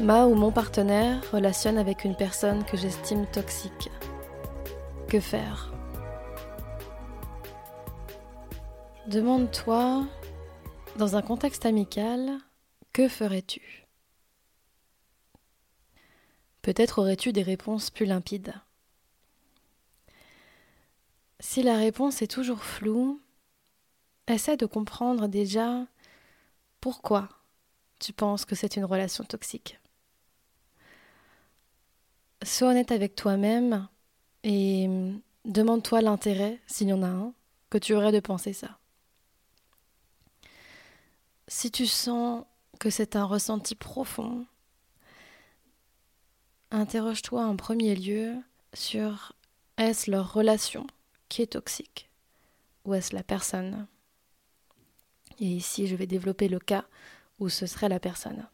Ma ou mon partenaire relationne avec une personne que j'estime toxique. Que faire? Demande-toi, dans un contexte amical, que ferais-tu? Peut-être aurais-tu des réponses plus limpides. Si la réponse est toujours floue, essaie de comprendre déjà pourquoi tu penses que c'est une relation toxique. Sois honnête avec toi-même et demande-toi l'intérêt, s'il y en a un, que tu aurais de penser ça. Si tu sens que c'est un ressenti profond, interroge-toi en premier lieu sur est-ce leur relation qui est toxique ou est-ce la personne Et ici, je vais développer le cas où ce serait la personne.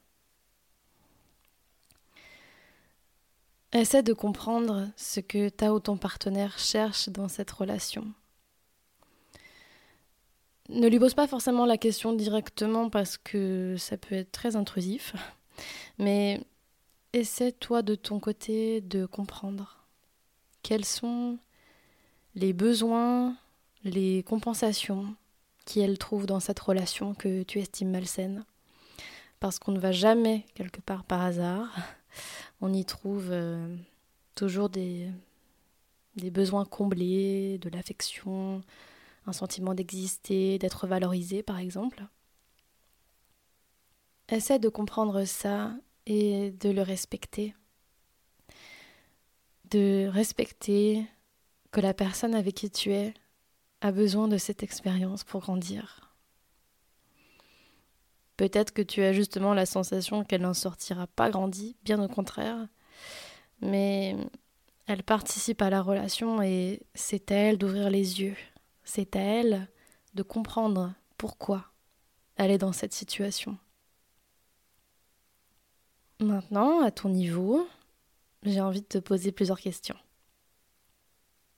Essaie de comprendre ce que ta ou ton partenaire cherche dans cette relation. Ne lui pose pas forcément la question directement parce que ça peut être très intrusif, mais essaie toi de ton côté de comprendre quels sont les besoins, les compensations qu'elle trouve dans cette relation que tu estimes malsaine. Parce qu'on ne va jamais quelque part par hasard on y trouve euh, toujours des, des besoins comblés, de l'affection, un sentiment d'exister, d'être valorisé par exemple. Essaie de comprendre ça et de le respecter. De respecter que la personne avec qui tu es a besoin de cette expérience pour grandir. Peut-être que tu as justement la sensation qu'elle n'en sortira pas grandie, bien au contraire. Mais elle participe à la relation et c'est à elle d'ouvrir les yeux. C'est à elle de comprendre pourquoi elle est dans cette situation. Maintenant, à ton niveau, j'ai envie de te poser plusieurs questions.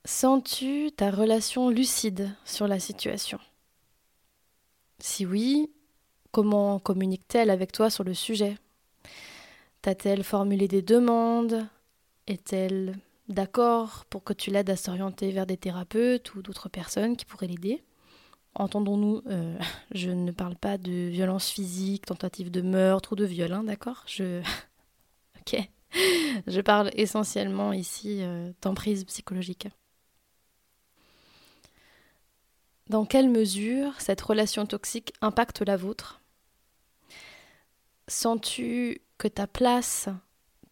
Sens-tu ta relation lucide sur la situation? Si oui, Comment communique-t-elle avec toi sur le sujet? T'a-t-elle formulé des demandes? Est-elle d'accord pour que tu l'aides à s'orienter vers des thérapeutes ou d'autres personnes qui pourraient l'aider? Entendons-nous, euh, je ne parle pas de violence physique, tentative de meurtre ou de viol, hein, d'accord? Je. ok. Je parle essentiellement ici euh, d'emprise psychologique. Dans quelle mesure cette relation toxique impacte la vôtre? Sens-tu que ta place,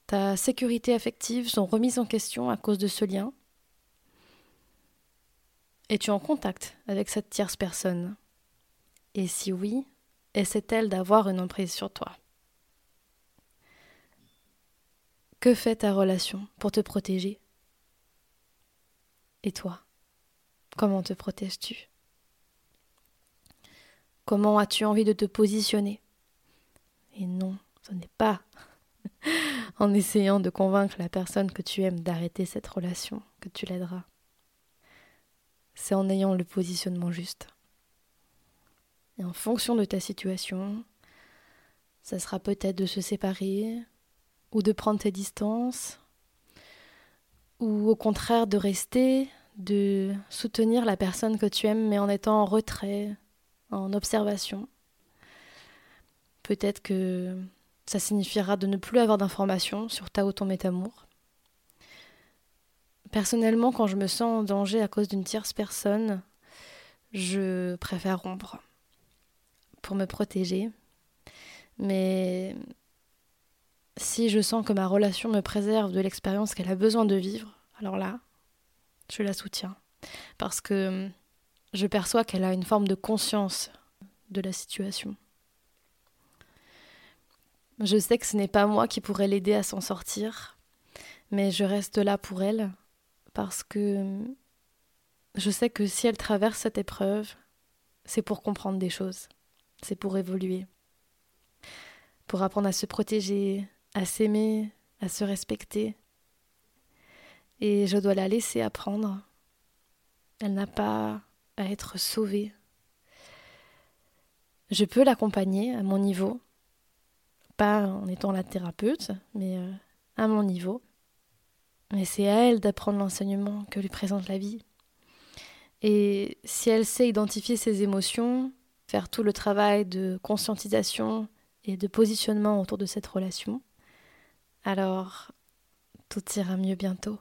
ta sécurité affective sont remises en question à cause de ce lien? Es-tu en contact avec cette tierce personne? Et si oui, essaie-t-elle d'avoir une emprise sur toi? Que fait ta relation pour te protéger? Et toi Comment te protèges-tu? Comment as-tu envie de te positionner? Et non, ce n'est pas en essayant de convaincre la personne que tu aimes d'arrêter cette relation que tu l'aideras. C'est en ayant le positionnement juste. Et en fonction de ta situation, ça sera peut-être de se séparer, ou de prendre tes distances, ou au contraire de rester, de soutenir la personne que tu aimes mais en étant en retrait, en observation. Peut-être que ça signifiera de ne plus avoir d'informations sur ta ou ton métamour. Personnellement, quand je me sens en danger à cause d'une tierce personne, je préfère rompre pour me protéger. Mais si je sens que ma relation me préserve de l'expérience qu'elle a besoin de vivre, alors là, je la soutiens. Parce que je perçois qu'elle a une forme de conscience de la situation. Je sais que ce n'est pas moi qui pourrais l'aider à s'en sortir, mais je reste là pour elle parce que je sais que si elle traverse cette épreuve, c'est pour comprendre des choses, c'est pour évoluer, pour apprendre à se protéger, à s'aimer, à se respecter. Et je dois la laisser apprendre. Elle n'a pas à être sauvée. Je peux l'accompagner à mon niveau pas en étant la thérapeute, mais euh, à mon niveau. Mais c'est à elle d'apprendre l'enseignement que lui présente la vie. Et si elle sait identifier ses émotions, faire tout le travail de conscientisation et de positionnement autour de cette relation, alors tout ira mieux bientôt.